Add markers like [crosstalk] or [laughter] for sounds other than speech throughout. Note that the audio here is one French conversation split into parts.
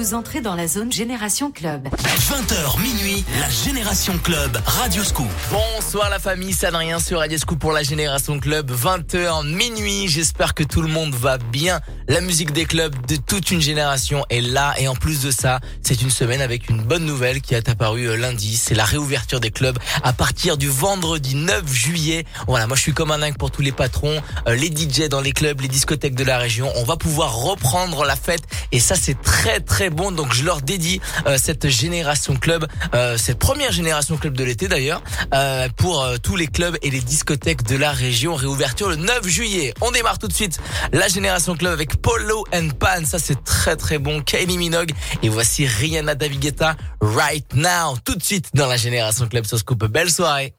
vous entrez dans la zone Génération Club. 20h minuit, la Génération Club, Radio Scoop. Bonsoir la famille, c'est Adrien sur Radio Scoop pour la Génération Club, 20h minuit. J'espère que tout le monde va bien. La musique des clubs de toute une génération est là et en plus de ça, c'est une semaine avec une bonne nouvelle qui est apparue euh, lundi. C'est la réouverture des clubs à partir du vendredi 9 juillet. Voilà, moi je suis comme un dingue pour tous les patrons, euh, les DJ dans les clubs, les discothèques de la région. On va pouvoir reprendre la fête et ça c'est très très bon. Donc je leur dédie euh, cette génération club, cette première génération club de l'été d'ailleurs, pour tous les clubs et les discothèques de la région. Réouverture le 9 juillet. On démarre tout de suite la génération club avec Polo and Pan. Ça, c'est très très bon. Kylie Minogue. Et voici Rihanna Davigetta right now. Tout de suite dans la Génération Club sur Scoop. Belle soirée.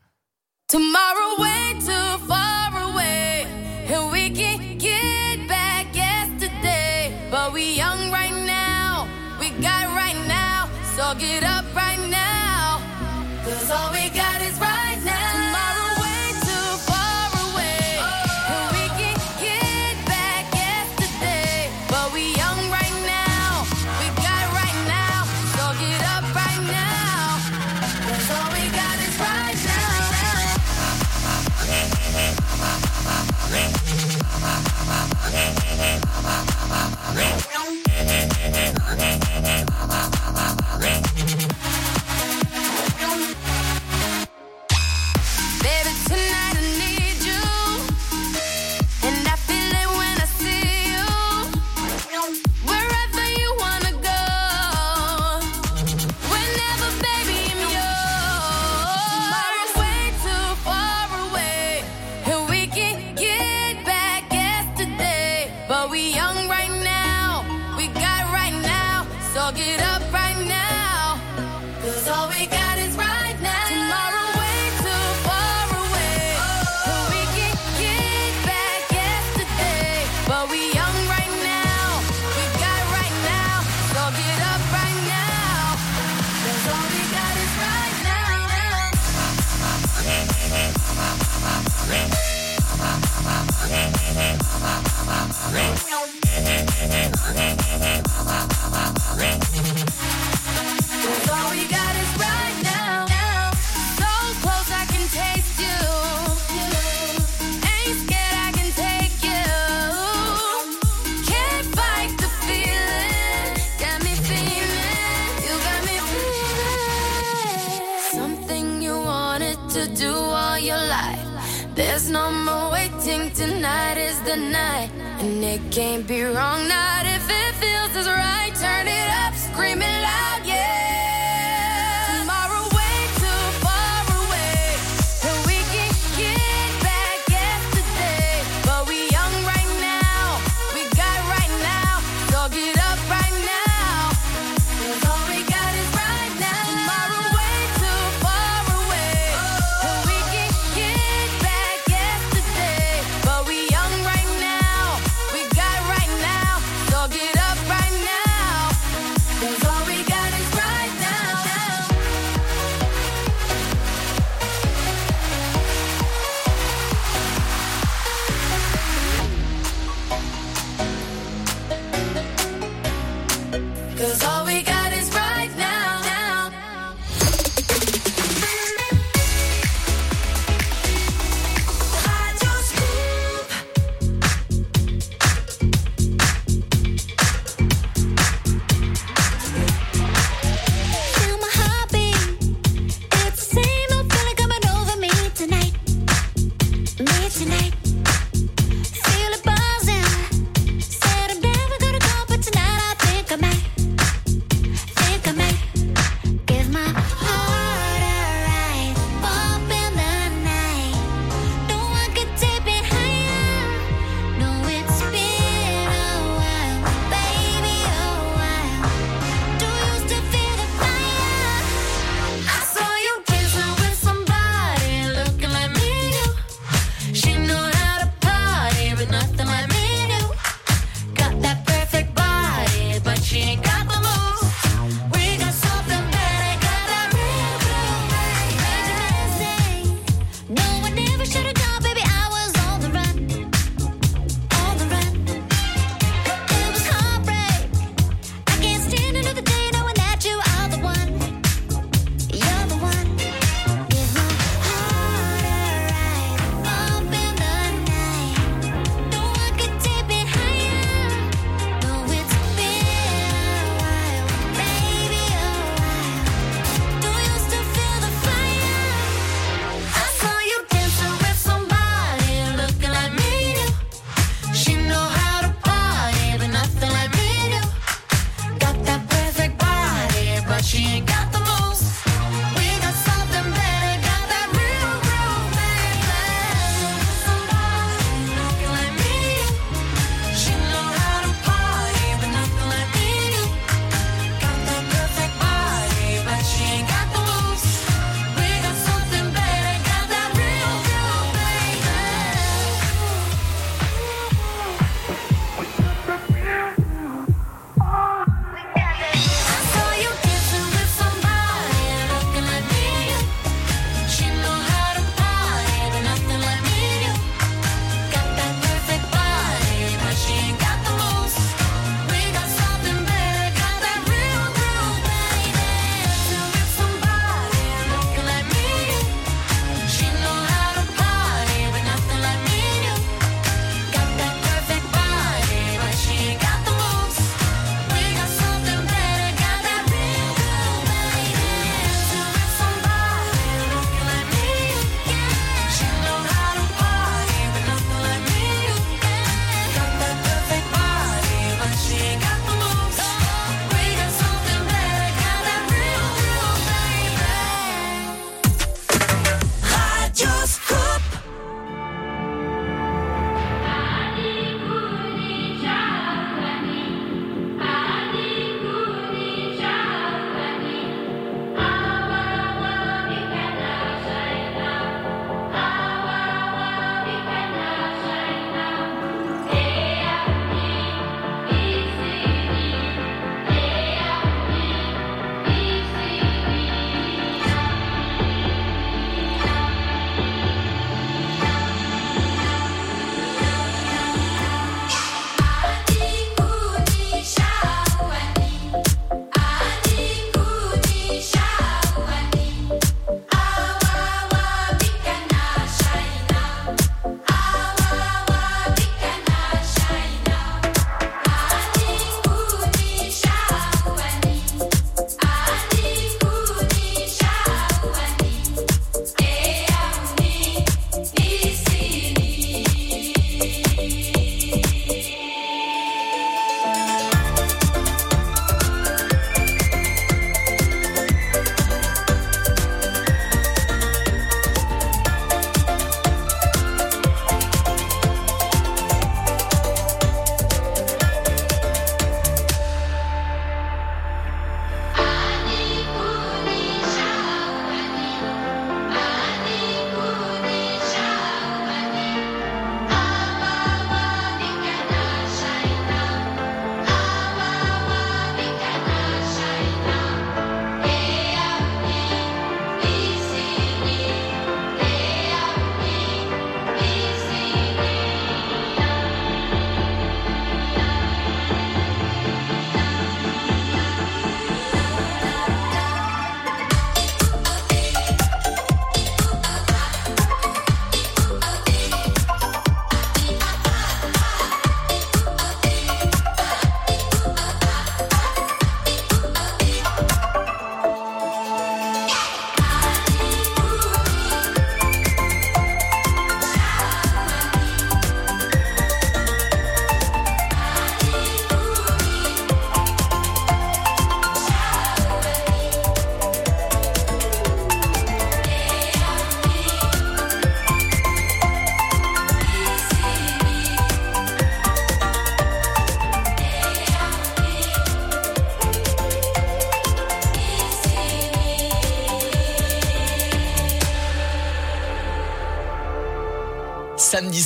Tomorrow way too far away. And we can get now. So get up the night, and it can't be wrong. Not if it feels as right. Turn it up, screaming Cause all we got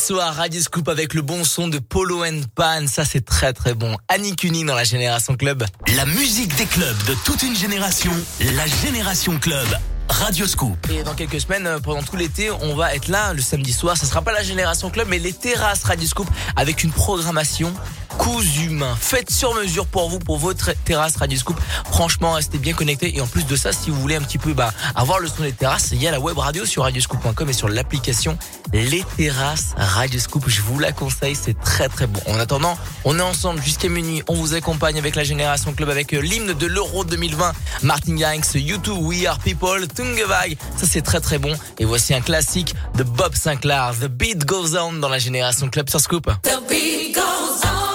soir, Radio Scoop avec le bon son de Polo and Pan. Ça, c'est très très bon. Annie Cuny dans la Génération Club. La musique des clubs de toute une génération. La Génération Club. Radio Scoop. Et dans quelques semaines, euh, pendant tout l'été, on va être là le samedi soir. Ce sera pas la Génération Club, mais les terrasses Radio Scoop avec une programmation cousu main, faite sur mesure pour vous, pour votre terrasse Radio Scoop. Franchement, restez bien connectés. Et en plus de ça, si vous voulez un petit peu bah, avoir le son des terrasses, il y a la web radio sur radioscoop.com et sur l'application Les Terrasses Radio Scoop. Je vous la conseille, c'est très très bon. En attendant, on est ensemble jusqu'à minuit. On vous accompagne avec la Génération Club avec euh, l'hymne de l'Euro 2020, Martin Garrix, YouTube, We Are People, Tungevag. Ça c'est très très bon. Et voici un classique de Bob Sinclair, The Beat Goes On dans la Génération Club sur Scoop. The beat goes on,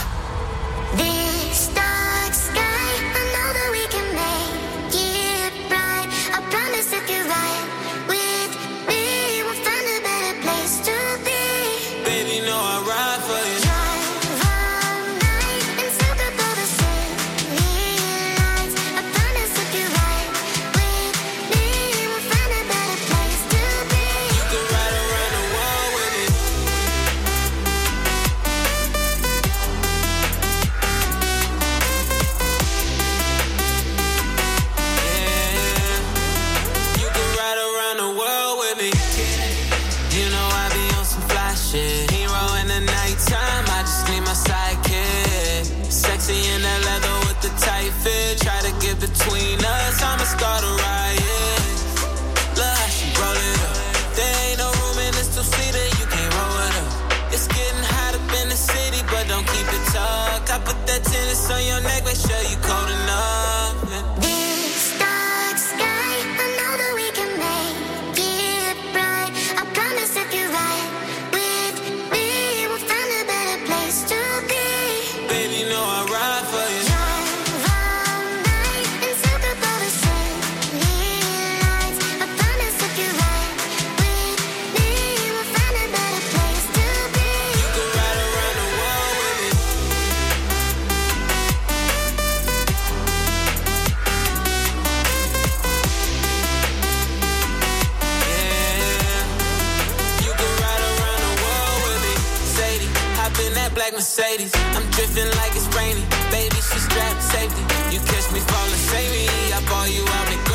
like Mercedes. I'm drifting like it's rainy. Baby, she strapped safety. You catch me falling, save me. I bought you out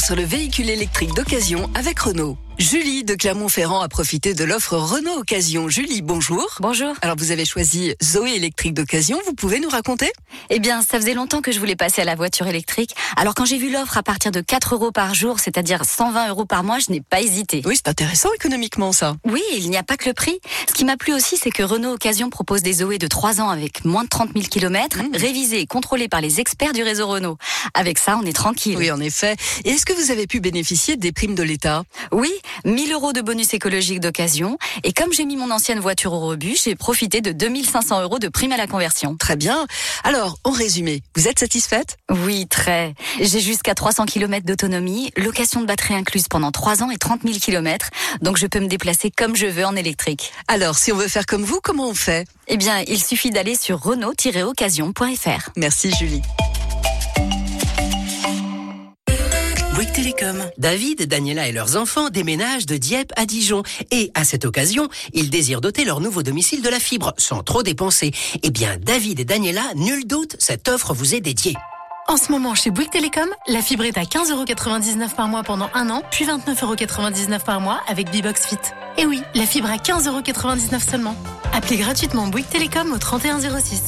sur le véhicule électrique d'occasion avec Renault. Julie de Clermont-Ferrand a profité de l'offre Renault Occasion. Julie, bonjour. Bonjour. Alors vous avez choisi Zoé électrique d'occasion, vous pouvez nous raconter? Eh bien, ça faisait longtemps que je voulais passer à la voiture électrique. Alors quand j'ai vu l'offre à partir de 4 euros par jour, c'est-à-dire 120 euros par mois, je n'ai pas hésité. Oui, c'est intéressant économiquement ça. Oui, il n'y a pas que le prix. Ce qui m'a plu aussi, c'est que Renault Occasion propose des Zoé de 3 ans avec moins de 30 000 km, révisés et contrôlés par les experts du réseau Renault. Avec ça, on est tranquille. Oui, en effet. Et est-ce que vous avez pu bénéficier des primes de l'État? Oui, 1000 euros de bonus écologique d'occasion. Et comme j'ai mis mon ancienne voiture au rebut, j'ai profité de 2500 euros de prime à la conversion. Très bien. Alors, en résumé, vous êtes satisfaite? Oui, très. J'ai jusqu'à 300 km d'autonomie, location de batterie incluse pendant 3 ans et 30 000 km. Donc je peux me déplacer comme je veux en électrique. Alors, si on veut faire comme vous, comment on fait? Eh bien, il suffit d'aller sur renault-occasion.fr. Merci Julie. Bouygues Télécom. David, Daniela et leurs enfants déménagent de Dieppe à Dijon. Et à cette occasion, ils désirent doter leur nouveau domicile de la fibre sans trop dépenser. Eh bien, David et Daniela, nul doute, cette offre vous est dédiée. En ce moment, chez Bouygues Télécom, la fibre est à 15,99€ par mois pendant un an, puis 29,99€ par mois avec Bibox Fit. Et oui, la fibre à 15,99€ seulement. Appelez gratuitement Bouygues Télécom au 3106.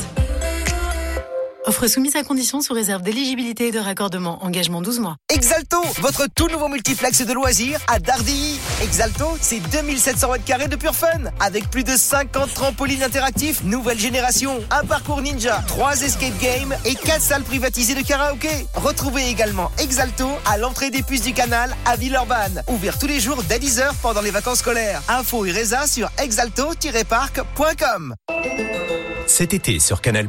Offre soumise à condition sous réserve d'éligibilité et de raccordement. Engagement 12 mois. Exalto, votre tout nouveau multiplex de loisirs à Dardilly. Exalto, c'est 2700 mètres carrés de pur fun, avec plus de 50 trampolines interactifs, nouvelle génération, un parcours ninja, 3 escape games et 4 salles privatisées de karaoké. Retrouvez également Exalto à l'entrée des puces du canal à Villeurbanne, ouvert tous les jours dès 10h pendant les vacances scolaires. Info et sur exalto-parc.com. Cet été sur Canal+,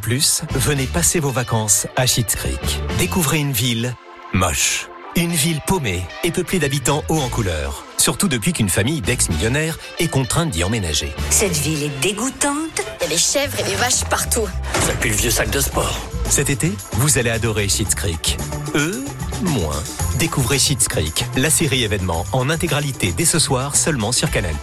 venez passer vos vacances à Schitt's Creek. Découvrez une ville moche. Une ville paumée et peuplée d'habitants hauts en couleur. Surtout depuis qu'une famille d'ex-millionnaires est contrainte d'y emménager. Cette ville est dégoûtante. Il y a des chèvres et des vaches partout. Ça pue le vieux sac de sport. Cet été, vous allez adorer Schitt's Creek. Eux, moins. Découvrez Schitt's Creek, la série événement en intégralité dès ce soir seulement sur Canal+.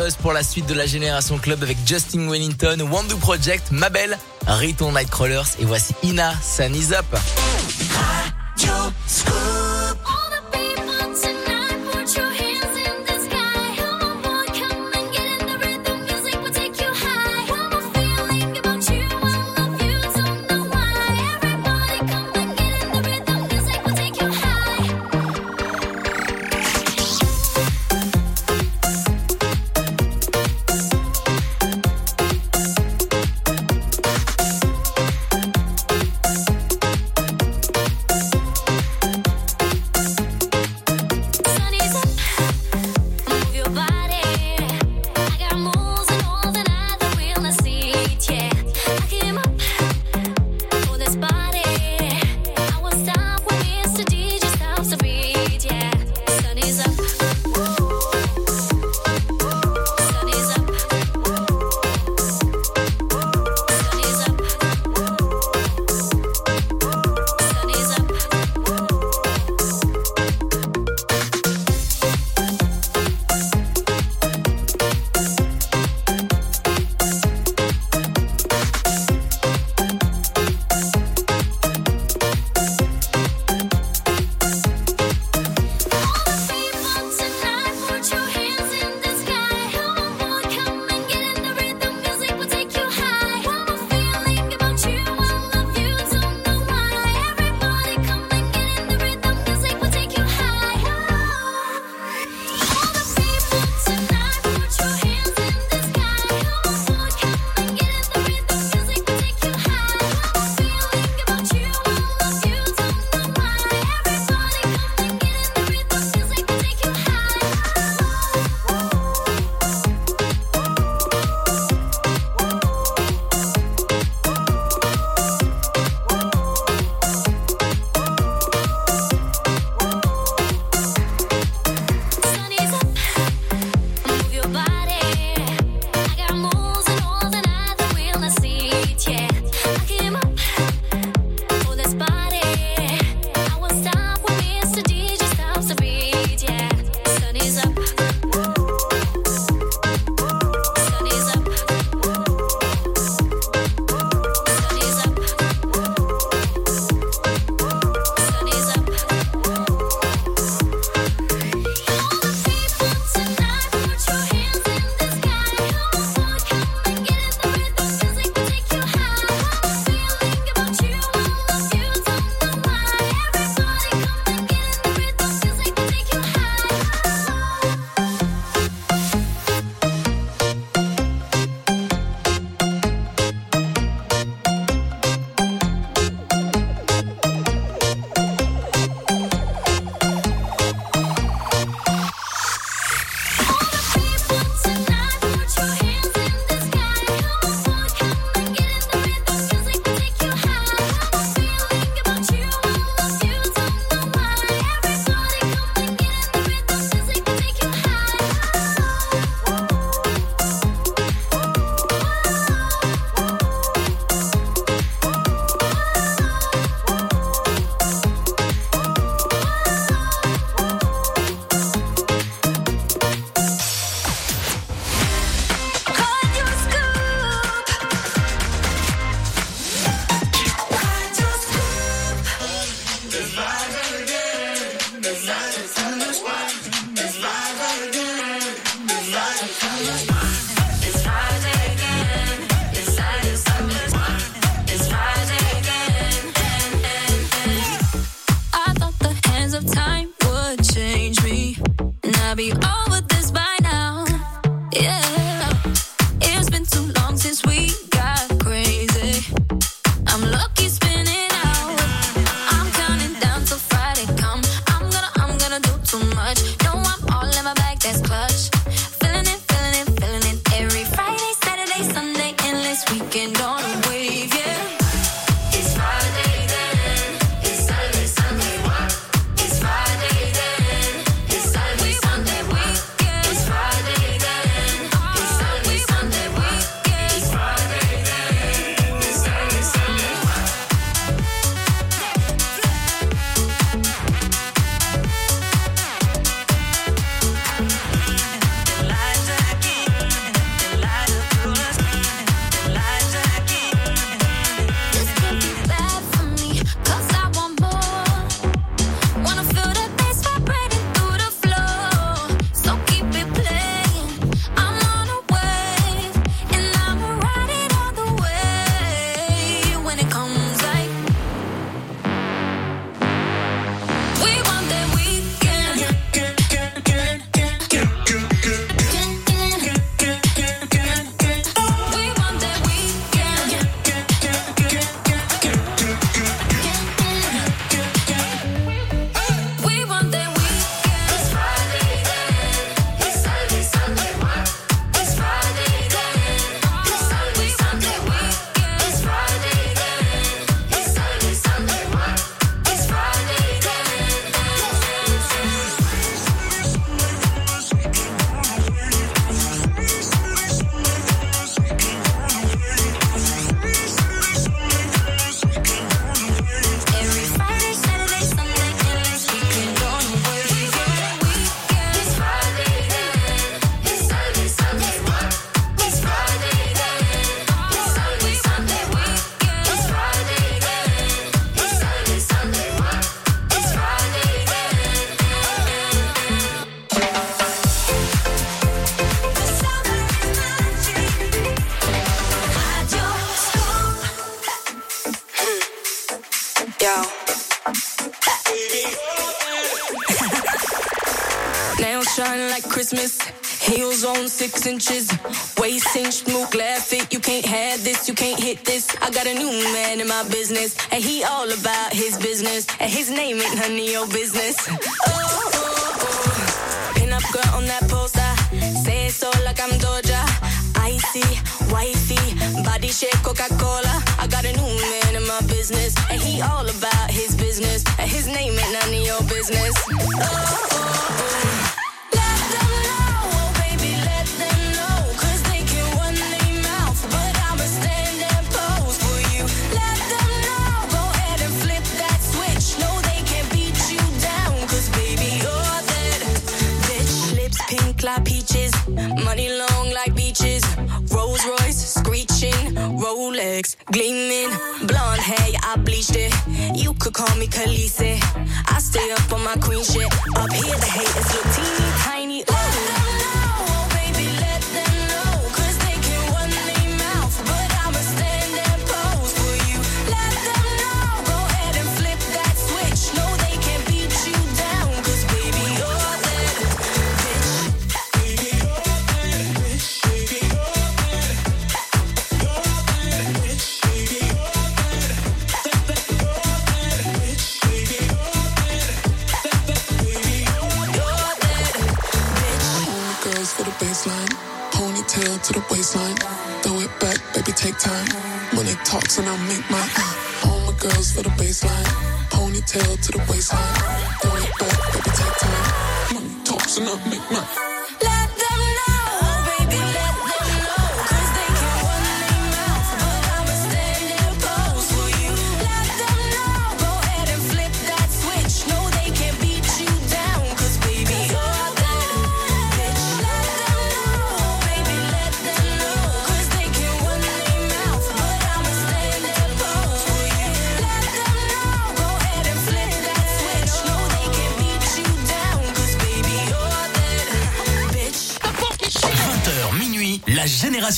Us pour la suite de la Génération Club avec Justin Wellington, Wandu Project, Mabel, Riton Nightcrawlers et voici Ina Up. Radio. inches. Waist cinched, mook, laugh it. You can't have this, you can't hit this. I got a new man in my business, and he all about his business. And his name ain't none of your business. Oh, oh, oh. Pin up girl on that poster. Say it so like I'm Doja. Icy, wifey, body shape, Coca Cola. I got a new man in my business, and he all about his business. And his name ain't none of your business. Oh,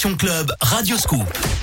Club, Radio Scoop.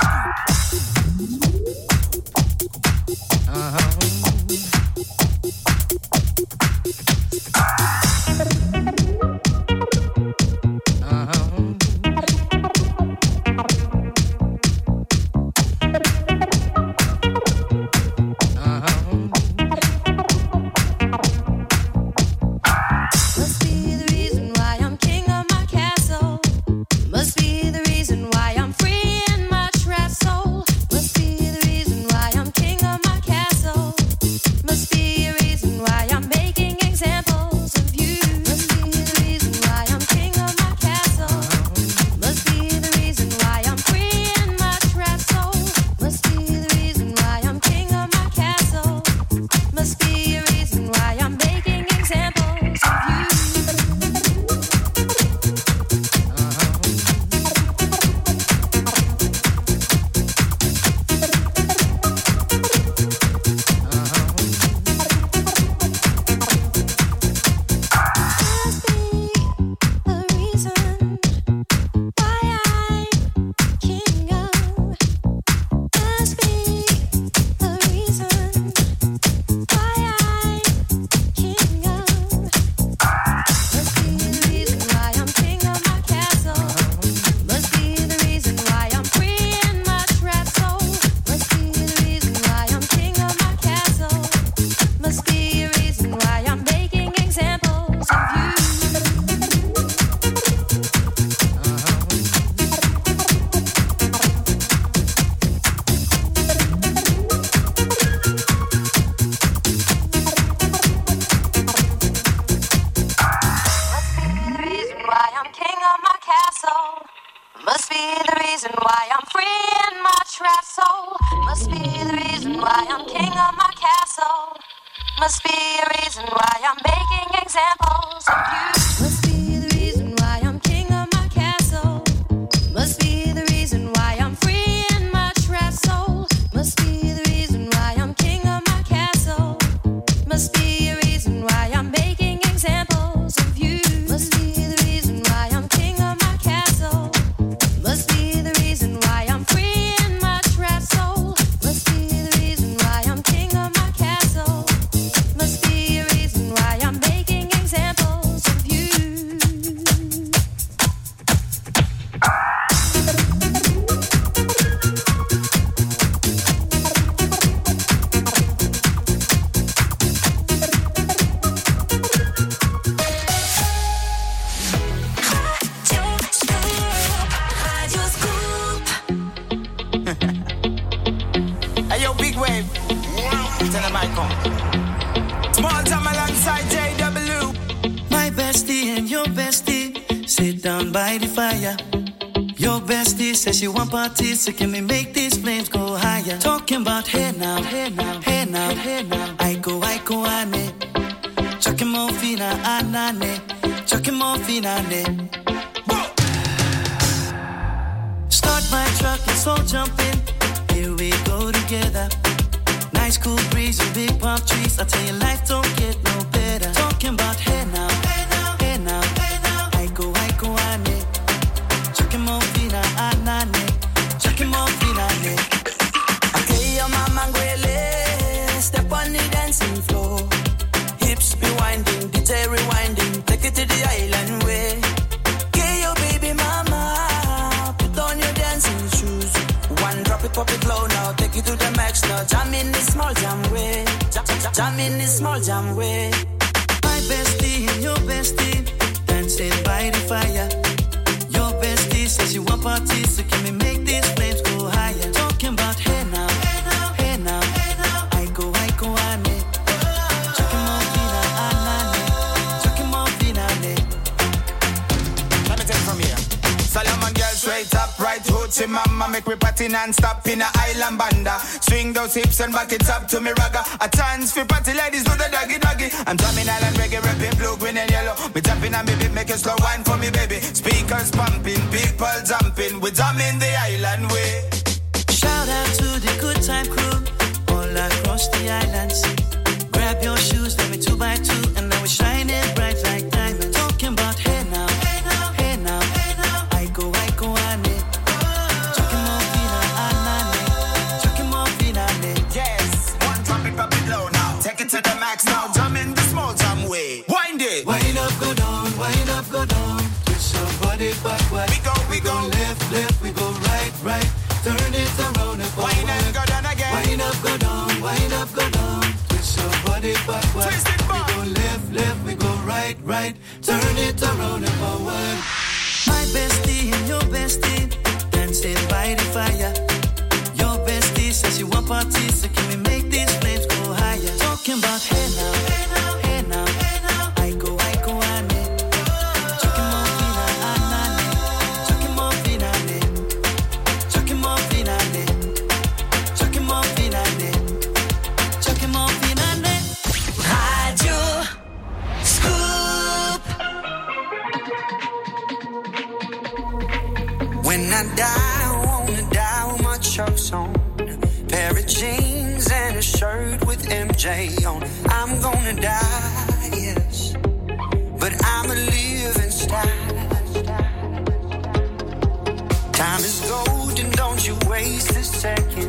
Waste a second.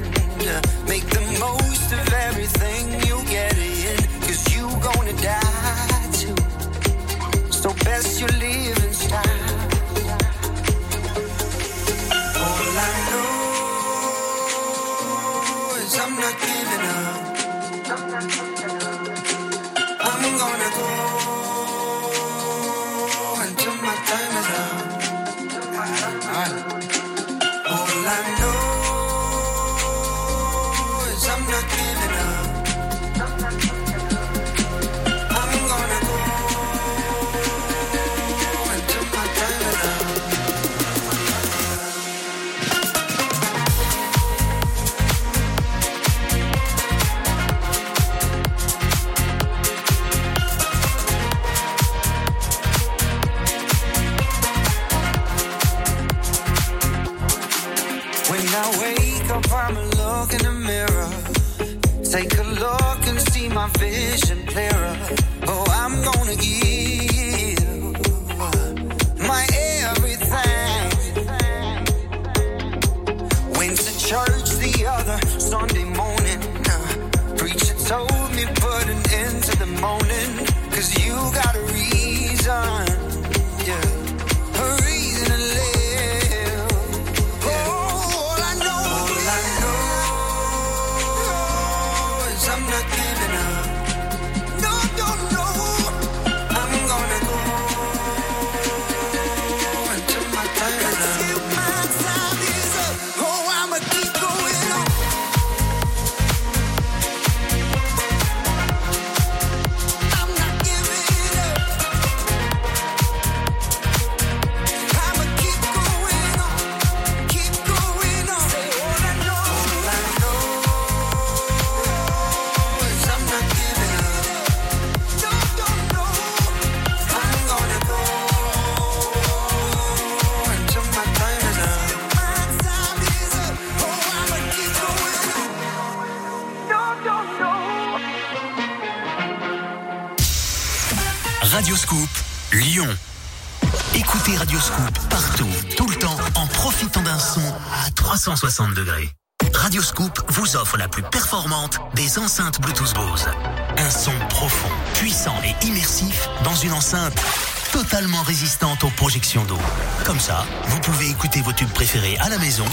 Totalement résistante aux projections d'eau. Comme ça, vous pouvez écouter vos tubes préférés à la maison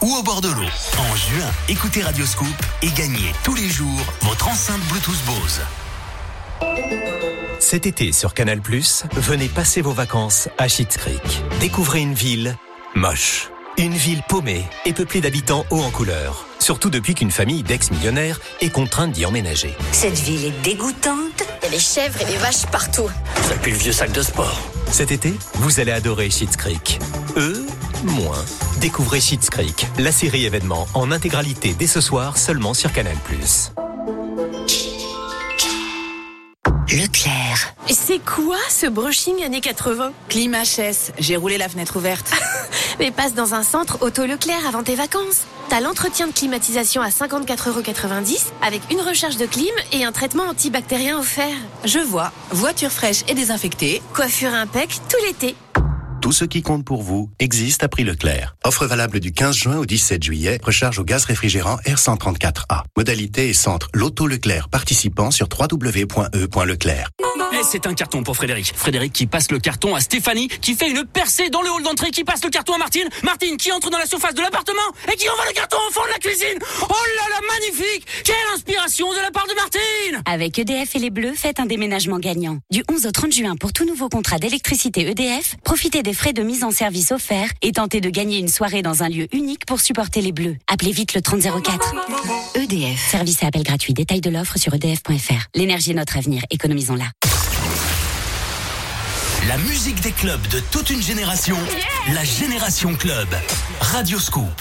ou au bord de l'eau. En juin, écoutez Radio Scoop et gagnez tous les jours votre enceinte Bluetooth Bose. Cet été sur Canal+, venez passer vos vacances à Schitt's Creek. Découvrez une ville moche. Une ville paumée et peuplée d'habitants hauts en couleur. Surtout depuis qu'une famille d'ex-millionnaires est contrainte d'y emménager. Cette ville est dégoûtante. Il y a des chèvres et des vaches partout. Ça pue le vieux sac de sport. Cet été, vous allez adorer Schitt's Creek. Eux, moins. Découvrez Schitt's Creek, la série événement en intégralité dès ce soir seulement sur Canal+. Leclerc. C'est quoi ce brushing années 80 Clim HS, j'ai roulé la fenêtre ouverte. [laughs] Mais passe dans un centre auto Leclerc avant tes vacances. T'as l'entretien de climatisation à 54,90€ avec une recharge de clim et un traitement antibactérien offert. Je vois, voiture fraîche et désinfectée. Coiffure impec tout l'été. Tout ce qui compte pour vous existe à prix Leclerc. Offre valable du 15 juin au 17 juillet. Recharge au gaz réfrigérant R134A. Modalité et centre Loto Leclerc participant sur www.e.leclerc. C'est un carton pour Frédéric. Frédéric qui passe le carton à Stéphanie, qui fait une percée dans le hall d'entrée, qui passe le carton à Martine. Martine qui entre dans la surface de l'appartement et qui envoie le carton au fond de la cuisine. Oh là là, magnifique Quelle inspiration de la part de Martine Avec EDF et les Bleus, faites un déménagement gagnant. Du 11 au 30 juin pour tout nouveau contrat d'électricité EDF, profitez des frais de mise en service offerts et tentez de gagner une soirée dans un lieu unique pour supporter les Bleus. Appelez vite le 3004. EDF. Service et appel gratuit. Détail de l'offre sur edf.fr. L'énergie est notre avenir. Économisons-la. La musique des clubs de toute une génération, la Génération Club. Radio Scoop.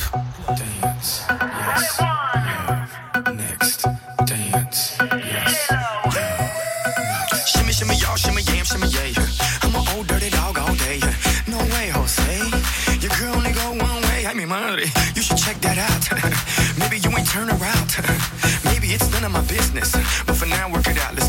Shimmy, shimmy, y'all, shimmy, yam, shimmy, yeah. I'm an old dirty dog all day. No way, Jose. Your girl only go one way. I mean, money. You should check that out. [laughs] Maybe you ain't turn around. [laughs] Maybe it's none of my business. But for now, work it out. Let's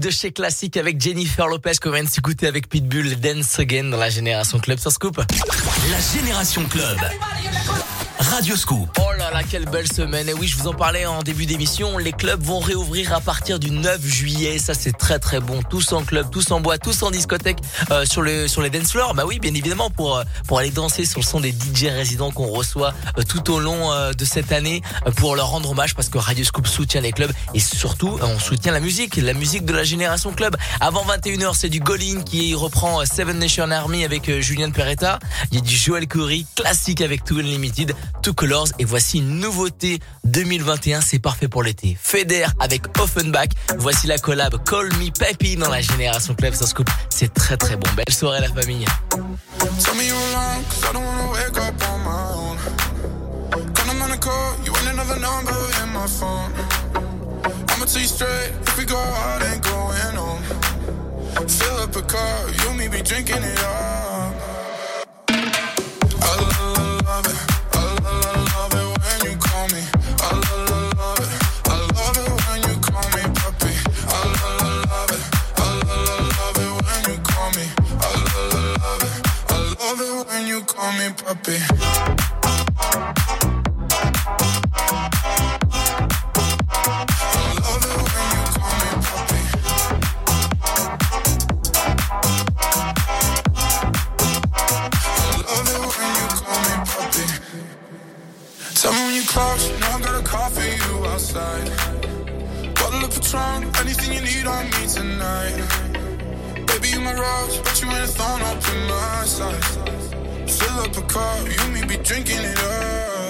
De chez Classique avec Jennifer Lopez qu'on vient de s'écouter avec Pitbull Dance Again dans la Génération Club sur Scoop. La Génération Club. Radio Scoop. Oh là là, quelle belle semaine. Et oui, je vous en parlais en début d'émission. Les clubs vont réouvrir à partir du 9 juillet. Ça, c'est très très bon. Tous en club, tous en boîte, tous en discothèque, euh, sur le sur les dance floors. Bah oui, bien évidemment pour euh, pour aller danser sur le son des DJ résidents qu'on reçoit euh, tout au long de cette année pour leur rendre hommage parce que Radio Scoop soutient les clubs et surtout on soutient la musique, la musique de la génération club. Avant 21h, c'est du Golin qui reprend Seven Nation Army avec Julian Peretta. Il y a du Joel Corey classique avec Two Unlimited, Two Colors et voici une nouveauté 2021, c'est parfait pour l'été. Feder avec Offenbach. Voici la collab Call Me Peppy dans la génération club sur Scoop. C'est très très bon. Belle soirée la famille. You call me puppy. Hello, and you call me puppy. Hello, and you call me puppy. Tell me when you close, you know I got a call for you outside. Bottle of Patron, anything you need on me tonight. Baby, you my rose, but you ain't thrown up in my sight. Fill up a car, you me be drinking it up.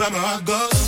To stop, but my heart goes.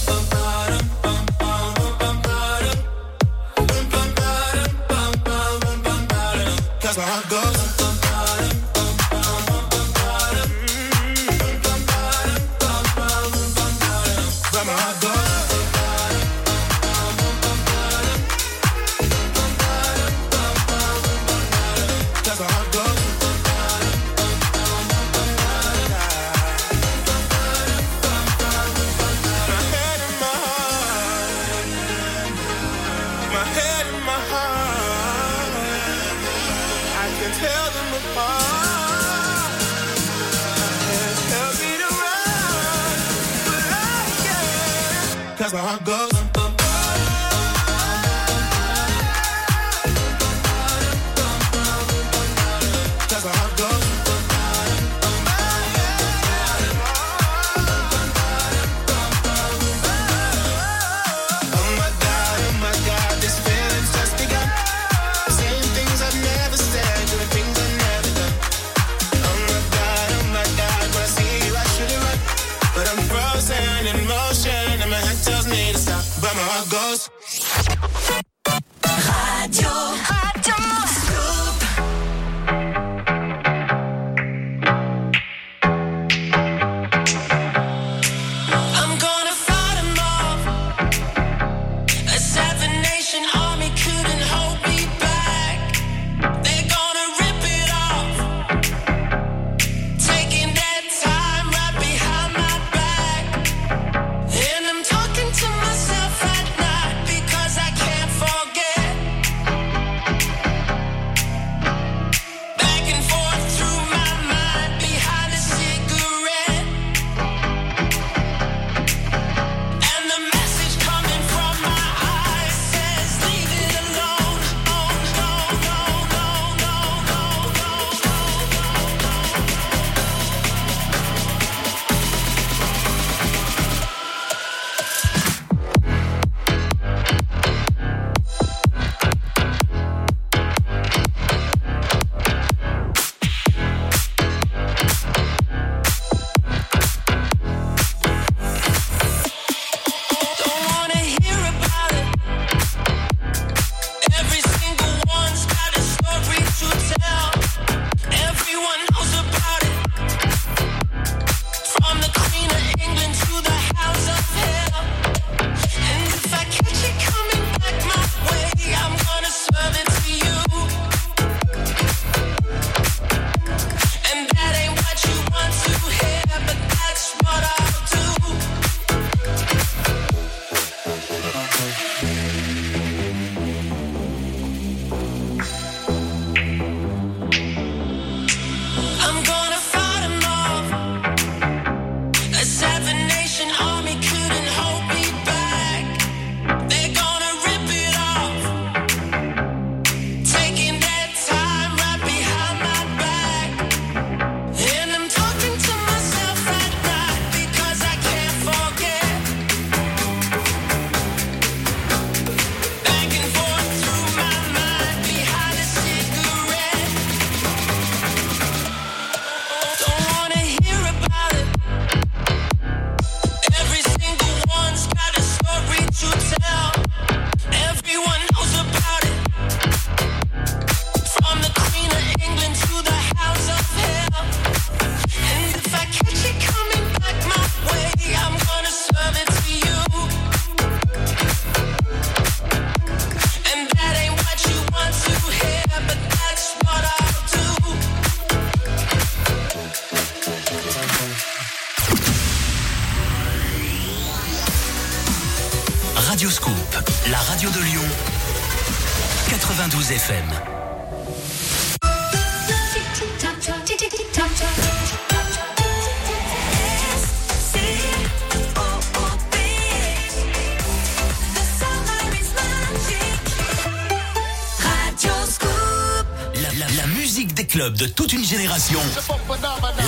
De toute une génération.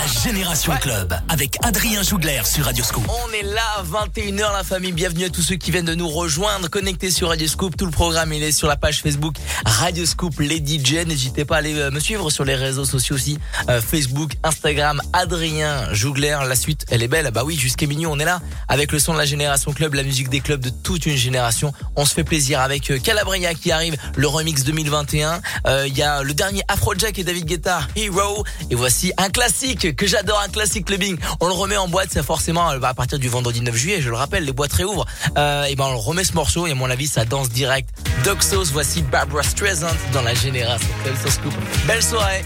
La Génération Club avec Adrien Jougler sur Radio Scoop. On est là, 21h la famille. Bienvenue à tous ceux qui viennent de nous rejoindre. Connectés sur Radio Scoop. Tout le programme, il est sur la page Facebook Radio Scoop les DJ. N'hésitez pas à aller euh, me suivre sur les réseaux sociaux aussi. Euh, Facebook, Instagram, Adrien Jougler. La suite, elle est belle. Bah oui, jusqu'à minuit, on est là avec le son de la Génération Club, la musique des clubs de toute une génération. On se fait plaisir avec euh, Calabria qui arrive, le remix 2021. Euh, Il y a le dernier Afrojack et David Guetta, Hero. Et voici un classique que j'adore, un classique clubbing. On le remet en boîte, c'est forcément à partir du vendredi 9 juillet, je le rappelle, les boîtes réouvrent. Euh, et ben on remet ce morceau et à mon avis ça danse direct. Doxos, voici Barbara Streisand dans la génération Scoop. Belle soirée.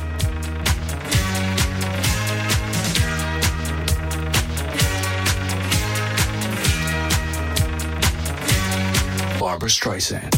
Barbara Streisand.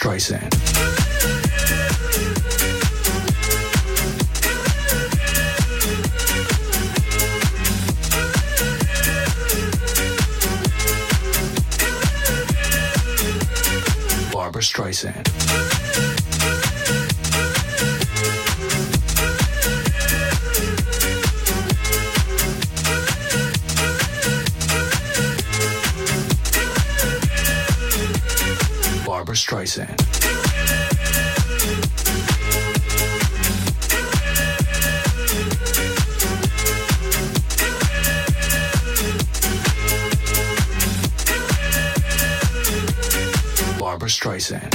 Streisand. Streisand.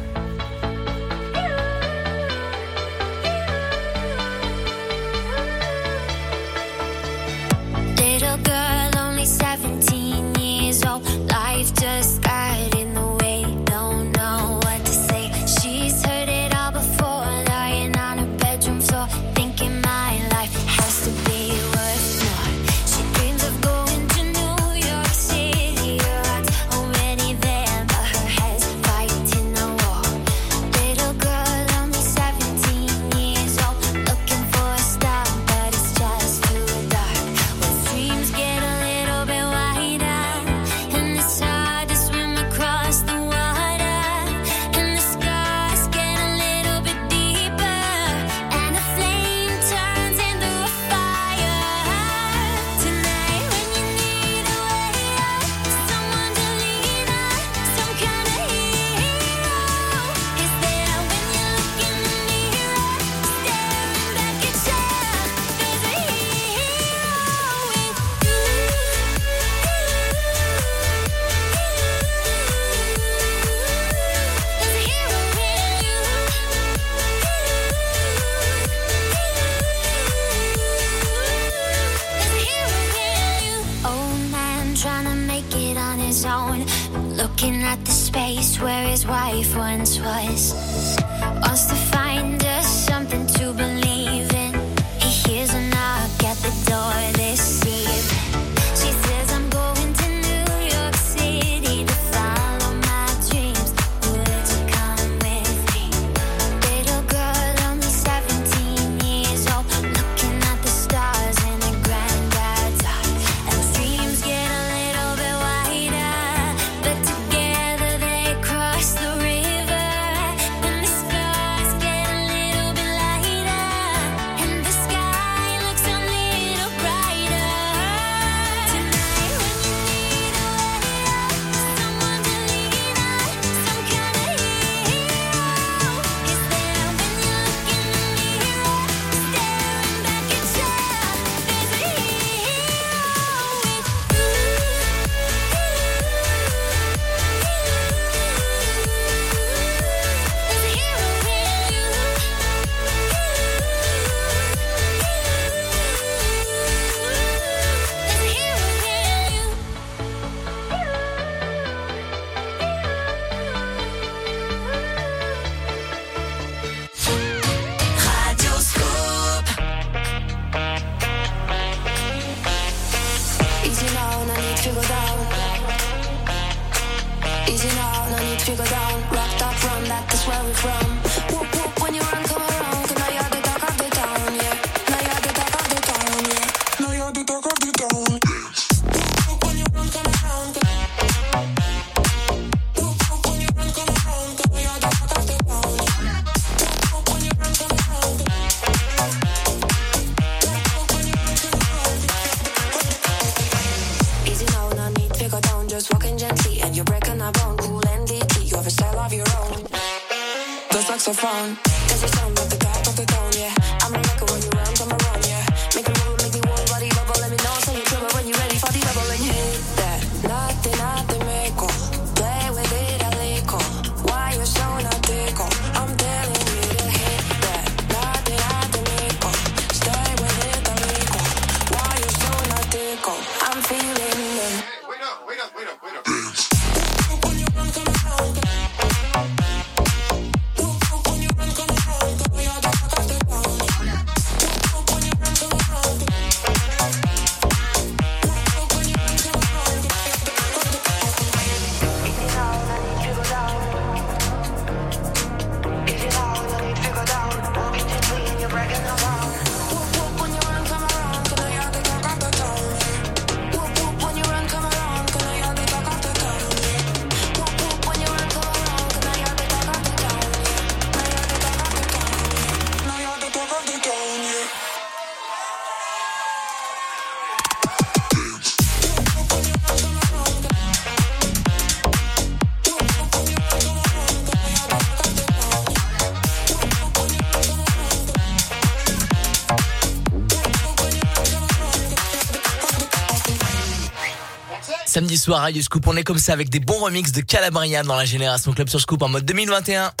soir Radio Scoop. On est comme ça avec des bons remix de Calabria dans la Génération Club sur Scoop en mode 2021.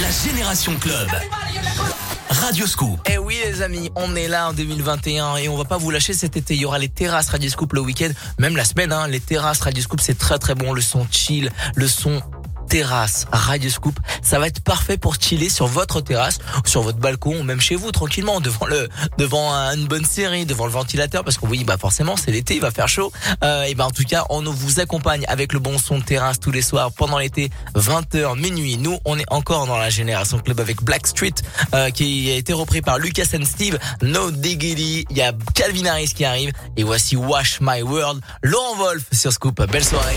La Génération Club. Radio Scoop. Eh oui les amis, on est là en 2021 et on va pas vous lâcher cet été. Il y aura les terrasses Radio Scoop le week-end, même la semaine. Hein. Les terrasses Radio Scoop, c'est très très bon. Le son chill, le son terrasse Radio Scoop. Ça va être parfait pour chiller sur votre terrasse, sur votre balcon, ou même chez vous, tranquillement, devant le, devant une bonne série, devant le ventilateur, parce que oui, bah forcément, c'est l'été, il va faire chaud. Euh, et ben en tout cas, on vous accompagne avec le bon son de terrasse tous les soirs pendant l'été, 20h minuit. Nous, on est encore dans la génération club avec Black Street, euh, qui a été repris par Lucas and Steve, No Diggity. Il y a Calvin Harris qui arrive, et voici Wash My World, Laurent Wolf sur Scoop. Belle soirée.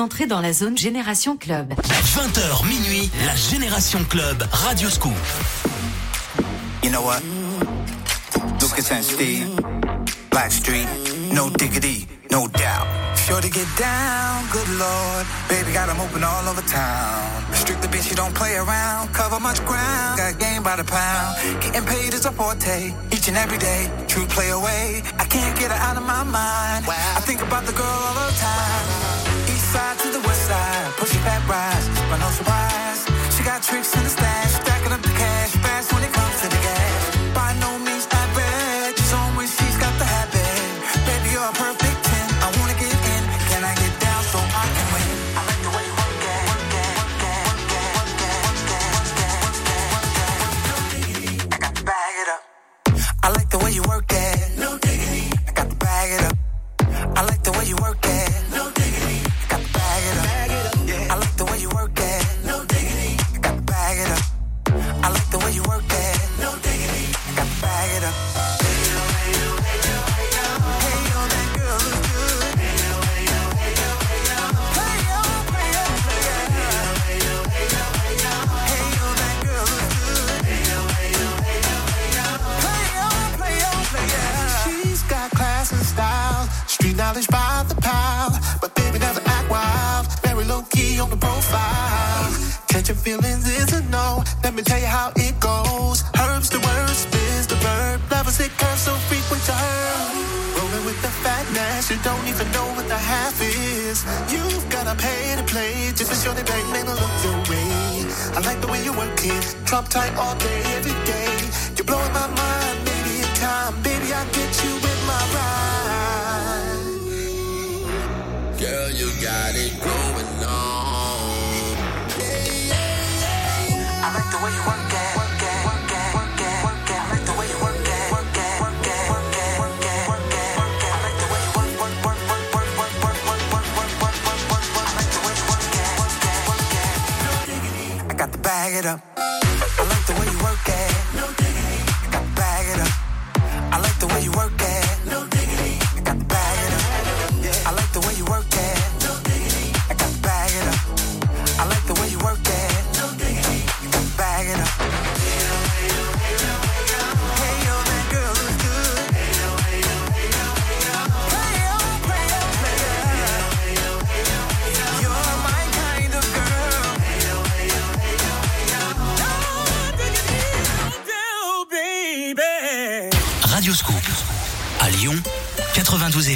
entrez dans la zone Génération Club. 20h minuit, la Génération Club, Radio Scoop. You know what? Lucas and Steve, Black Street, no diggity, no doubt. Sure to get down, good lord. Baby got them open all over town. Strictly bitch, you don't play around. Cover much ground, got game by the pound. Getting paid is a forte, each and every day. True play away, I can't get her out of my mind. I think about the girl all the time. side, push it back, rise, but no surprise. She got tricks in the stash, stacking up the cash fast when it comes to the gas.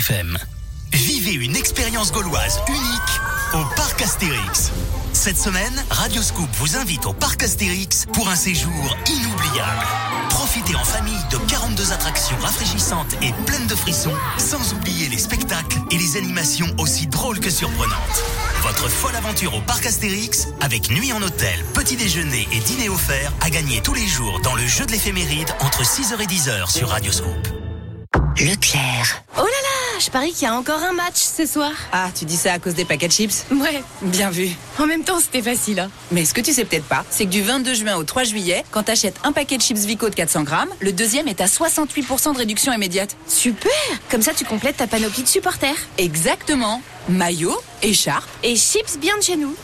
FM. Vivez une expérience gauloise unique au Parc Astérix. Cette semaine, Radioscoop vous invite au Parc Astérix pour un séjour inoubliable. Profitez en famille de 42 attractions rafraîchissantes et pleines de frissons, sans oublier les spectacles et les animations aussi drôles que surprenantes. Votre folle aventure au Parc Astérix, avec nuit en hôtel, petit déjeuner et dîner offert, à gagner tous les jours dans le jeu de l'éphéméride entre 6h et 10h sur Radioscoop. Leclerc. Oh là là, je parie qu'il y a encore un match ce soir. Ah, tu dis ça à cause des paquets de chips? Ouais. Bien vu. En même temps, c'était facile. Hein. Mais ce que tu sais peut-être pas, c'est que du 22 juin au 3 juillet, quand t'achètes un paquet de chips Vico de 400 grammes, le deuxième est à 68% de réduction immédiate. Super Comme ça, tu complètes ta panoplie de supporters. Exactement. Maillot, écharpe et chips bien de chez nous.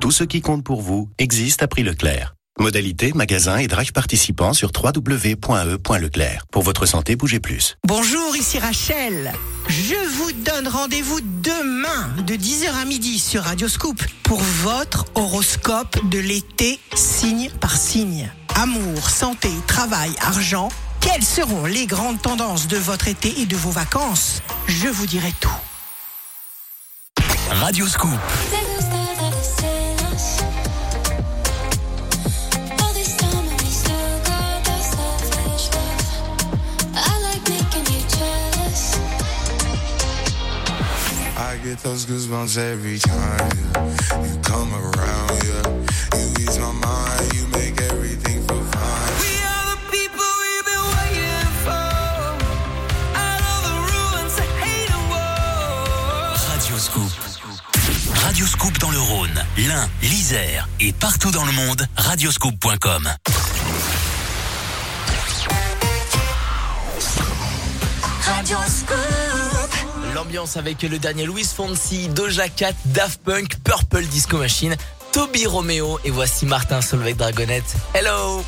Tout ce qui compte pour vous existe à prix Leclerc. Modalité, magasin et drive participants sur www.e.leclerc. Pour votre santé, bougez plus. Bonjour, ici Rachel. Je vous donne rendez-vous demain de 10h à midi sur Radio Scoop pour votre horoscope de l'été signe par signe. Amour, santé, travail, argent. Quelles seront les grandes tendances de votre été et de vos vacances? Je vous dirai tout. Radioscoop. I get those goosebumps every time yeah. you come around. Yeah, you ease my mind, you make everything feel fine. We are the people we've been waiting for. Out of the ruins, I hate a war. Radioscoop. Radioscoop dans le Rhône, l'Ain, l'Isère et partout dans le monde, radioscoop.com. Avec le dernier Louis Fonsi, Doja Cat, Daft Punk, Purple Disco Machine, Toby Romeo et voici Martin Solveig Dragonette. Hello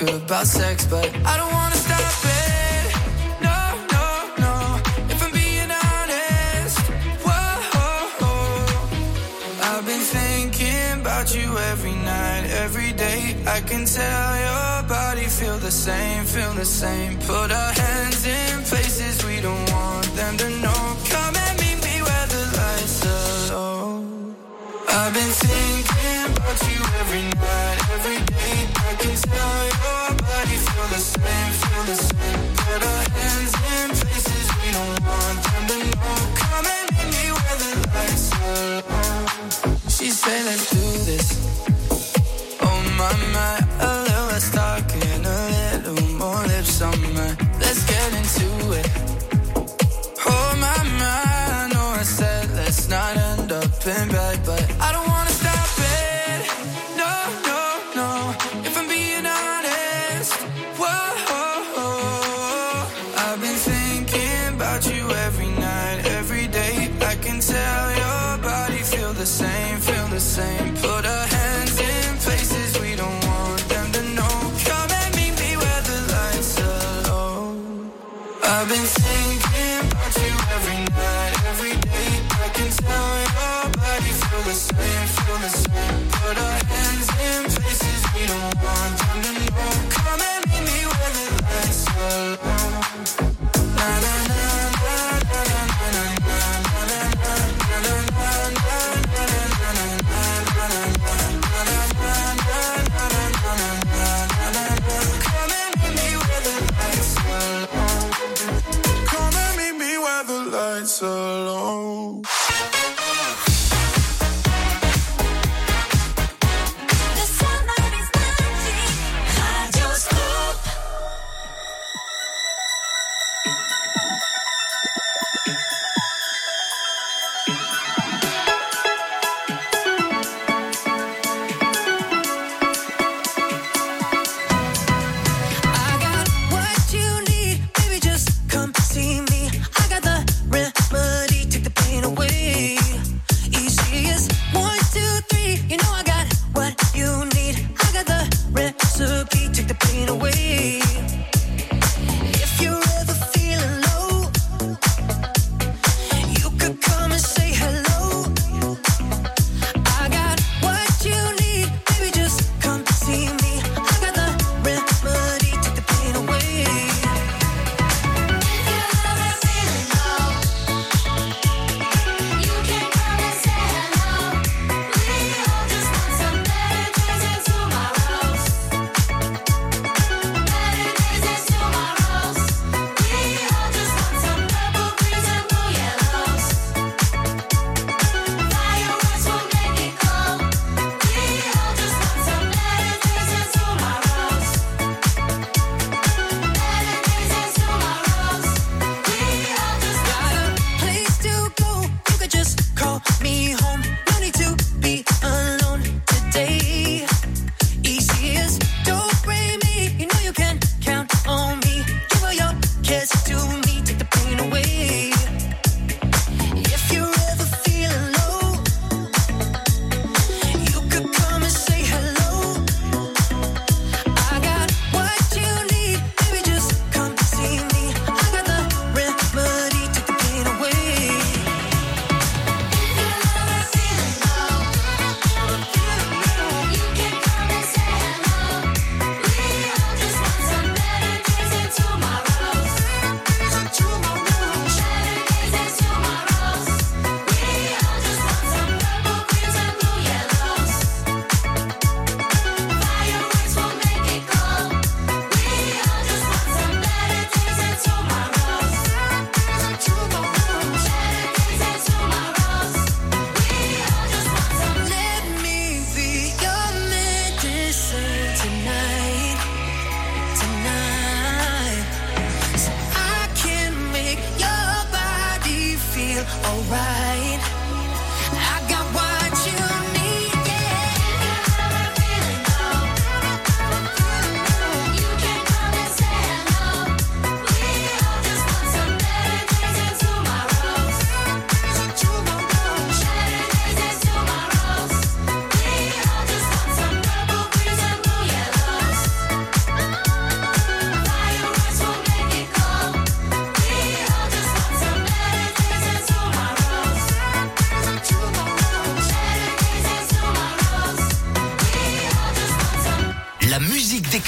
que about sex. I've been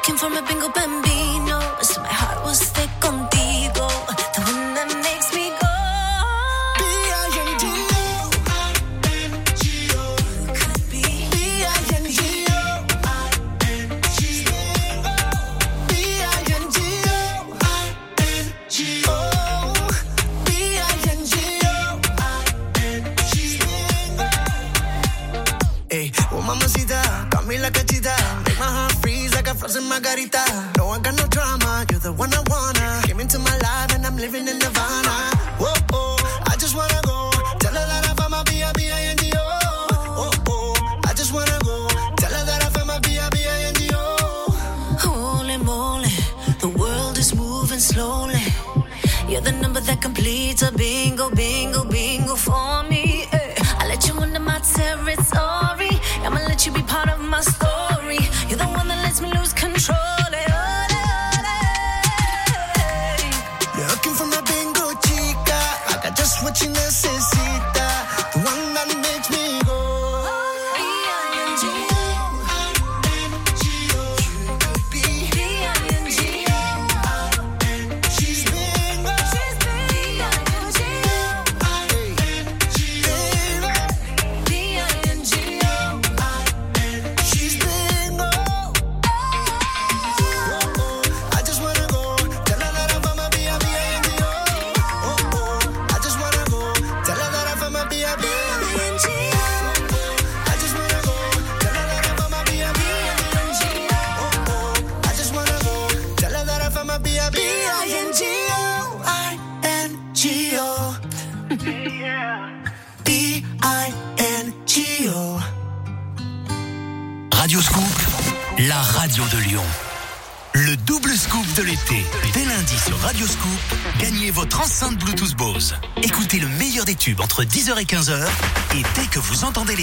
Looking for my bingo bambino. So my heart will stay contigo. The one I wanna. Came into my life and I'm living in Nirvana. Whoa, oh, I just wanna go. Tell her that I found my B-I-B-I-N-G-O. Oh, oh, I just wanna go. Tell her that I found my B-I-B-I-N-G-O. Holy moly, the world is moving slowly. You're the number that completes a bingo, bingo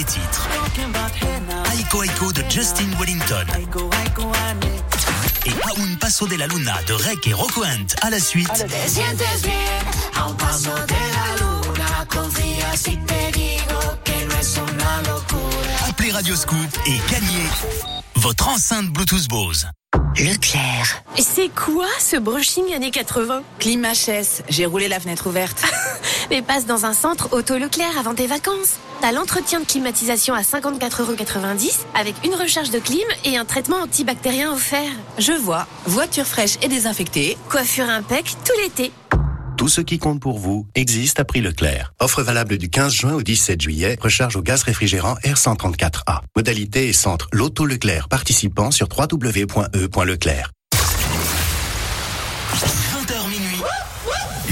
titres, Aiko Aiko de Justin Wellington. Et Aún Paso de la Luna de Rek et Rocco Hunt à la suite. Appelez Radio Scoop et gagnez votre enceinte Bluetooth Bose. Leclerc. C'est quoi ce brushing années 80 Climachès, j'ai roulé la fenêtre ouverte. [laughs] Mais passe dans un centre auto Leclerc avant tes vacances. T'as l'entretien de climatisation à 54,90€ avec une recharge de clim et un traitement antibactérien offert. Je vois, voiture fraîche et désinfectée. Coiffure impec tout l'été. Tout ce qui compte pour vous existe à prix Leclerc. Offre valable du 15 juin au 17 juillet. Recharge au gaz réfrigérant R134A. Modalité et centre Loto Leclerc participant sur www.e.leclerc.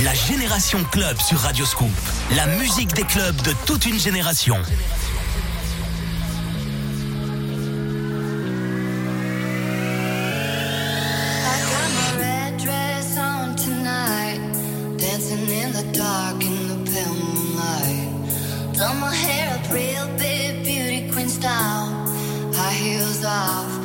20h minuit. La Génération Club sur Radio Scoop. La musique des clubs de toute une génération. Done my hair up real big, beauty queen style. High heels off,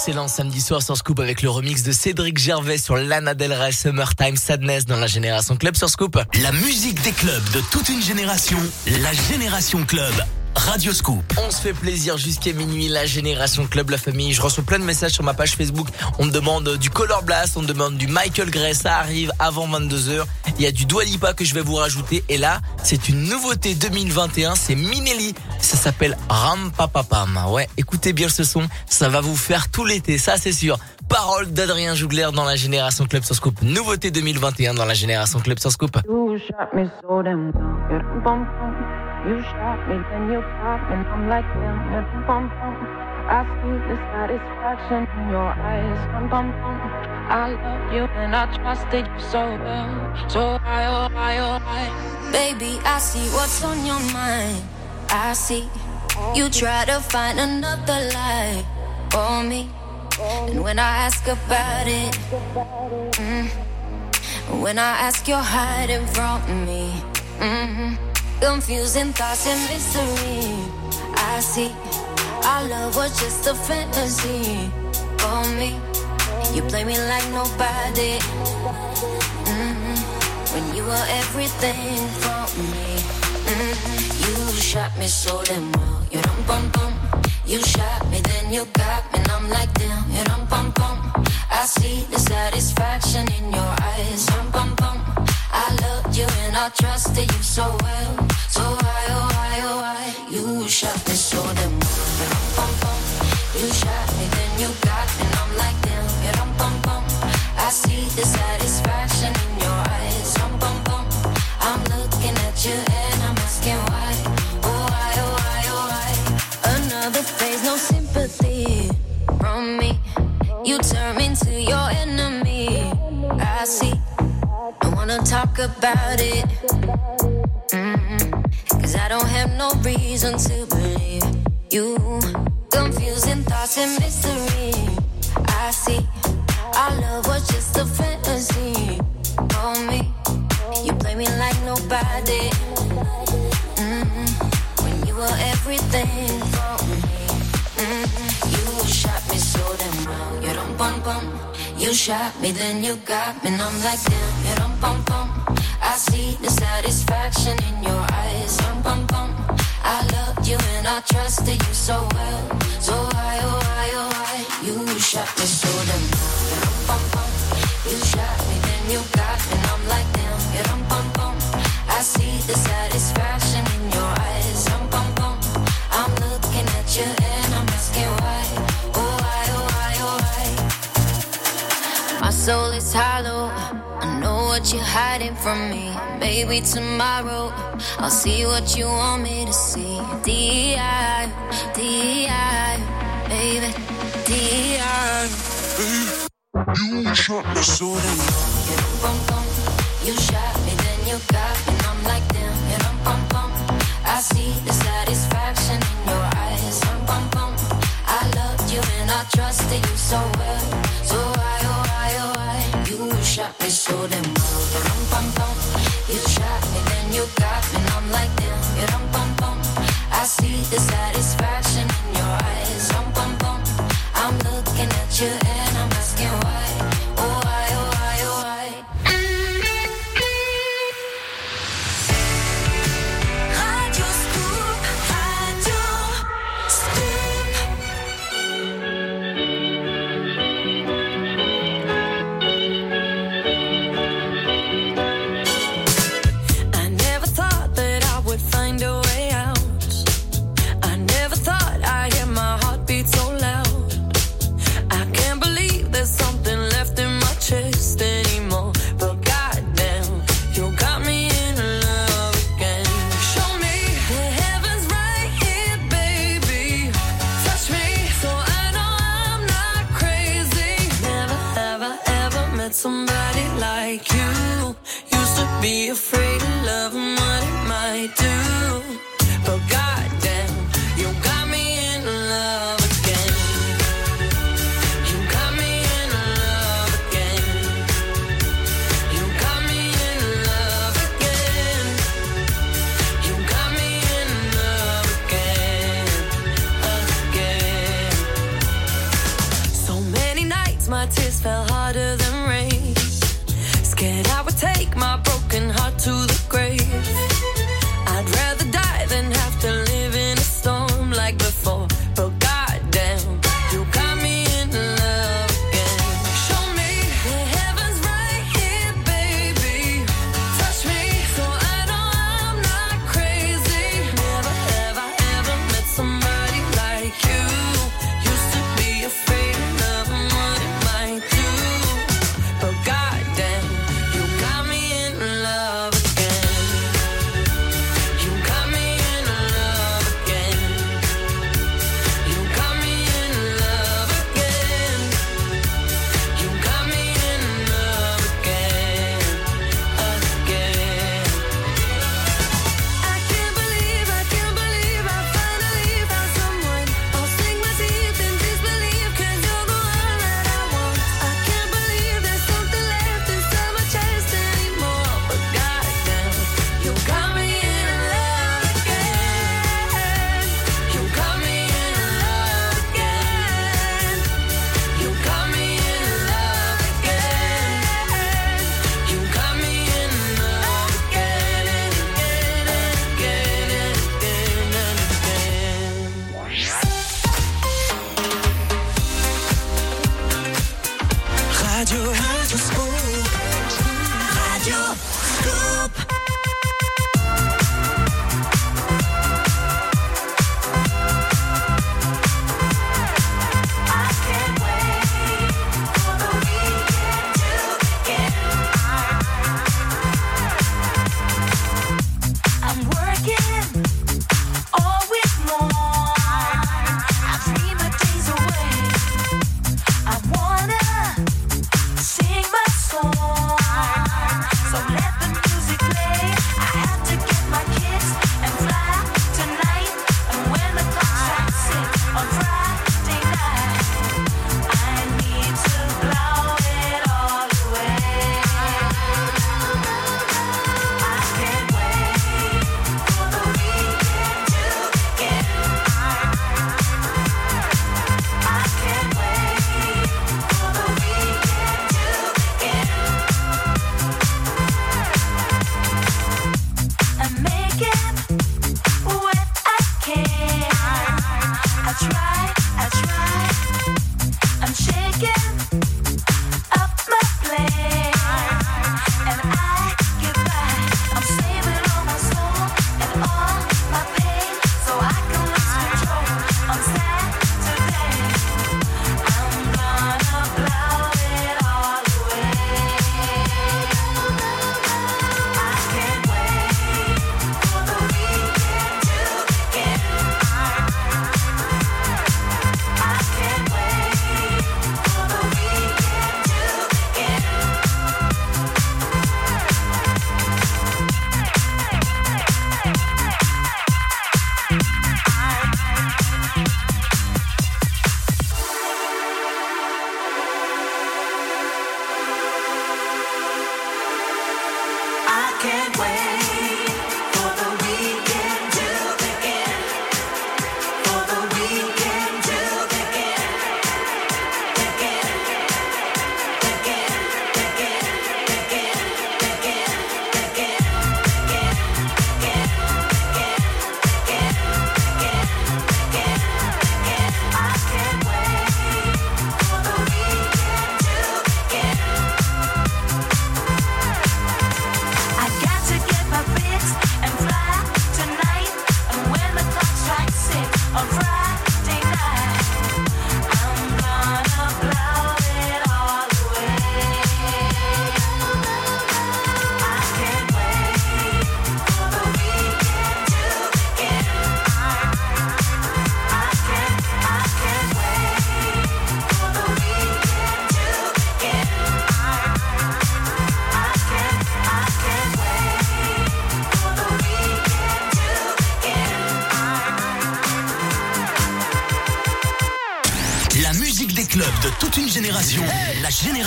Excellent samedi soir sur Scoop avec le remix de Cédric Gervais sur Lana Del Rey Summertime Sadness dans la Génération Club sur Scoop. La musique des clubs de toute une génération, la Génération Club. Radio Scoop. On se fait plaisir jusqu'à minuit, la Génération Club, la famille. Je reçois plein de messages sur ma page Facebook. On me demande du Color Blast, on me demande du Michael Gray. Ça arrive avant 22h. Il y a du Dua Lipa que je vais vous rajouter. Et là, c'est une nouveauté 2021. C'est Minelli. Ça s'appelle Ram Papapam. Ouais, écoutez bien ce son. Ça va vous faire tout l'été. Ça, c'est sûr. Parole d'Adrien Jougler dans la Génération Club sur Scoop. Nouveauté 2021 dans la Génération Club sur Scoop. You shot me so damn well. You dum bum bum. You shot me, then you pop, and I'm like damn. You dum bum bum. I see the satisfaction in your eyes. Dum bum bum. I love you and I trusted you so well. So I, oh I, oh I. Baby, I see what's on your mind. I see you try to find another lie for me. And when I ask about it, mm, when I ask, you're hiding from me. mm Confusing thoughts and mystery. I see our love was just a fantasy for me. You play me like nobody. mm When you were everything for me. mm You shot me so damn well. You dum bum bum. You shot me, then you got me, and I'm like damn. You dum bum bum. I see the satisfaction in your eyes. Dum bum bum. I loved you and I trusted you so well. So why, oh why, oh why? You shot me so damn well. You dum bum bum. You shot me, then you got me, and I'm like damn. You dum bum bum. I see the satisfaction in your eyes. Dum bum bum. I'm looking at you You turn me into your enemy. I see. Don't wanna talk about it. Mm-mm. Cause I don't have no reason to believe you. Confusing thoughts and mystery. I see. Our love was just a fantasy. For me. You play me like nobody. Mm-mm. When you were everything for me. Mm-mm. So damn well. You dum bum bum. You shot me, then you got me, and I'm like damn. You dum bum bum. I see the satisfaction in your eyes. Dum bum bum. I loved you and I trusted you so well. So why, oh why, oh why? You shot me so damn well. You dum bum bum. You shot me, then you got me, and I'm like damn. You dum bum bum. I see the satisfaction soul is hollow. I know what you're hiding from me. Maybe tomorrow I'll see what you want me to see. DI, DI, baby, DI. baby. you shot me so damn. You shot me, then you got me, and I'm like damn. Yeah, bum, bum. I see the satisfaction in your eyes. Bum, bum, bum. I loved you and I trusted you so well. see the satisfaction in your eyes. Bum, bum, bum. I'm looking at you. be afraid.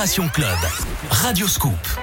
Génération Club. Radio Scoop.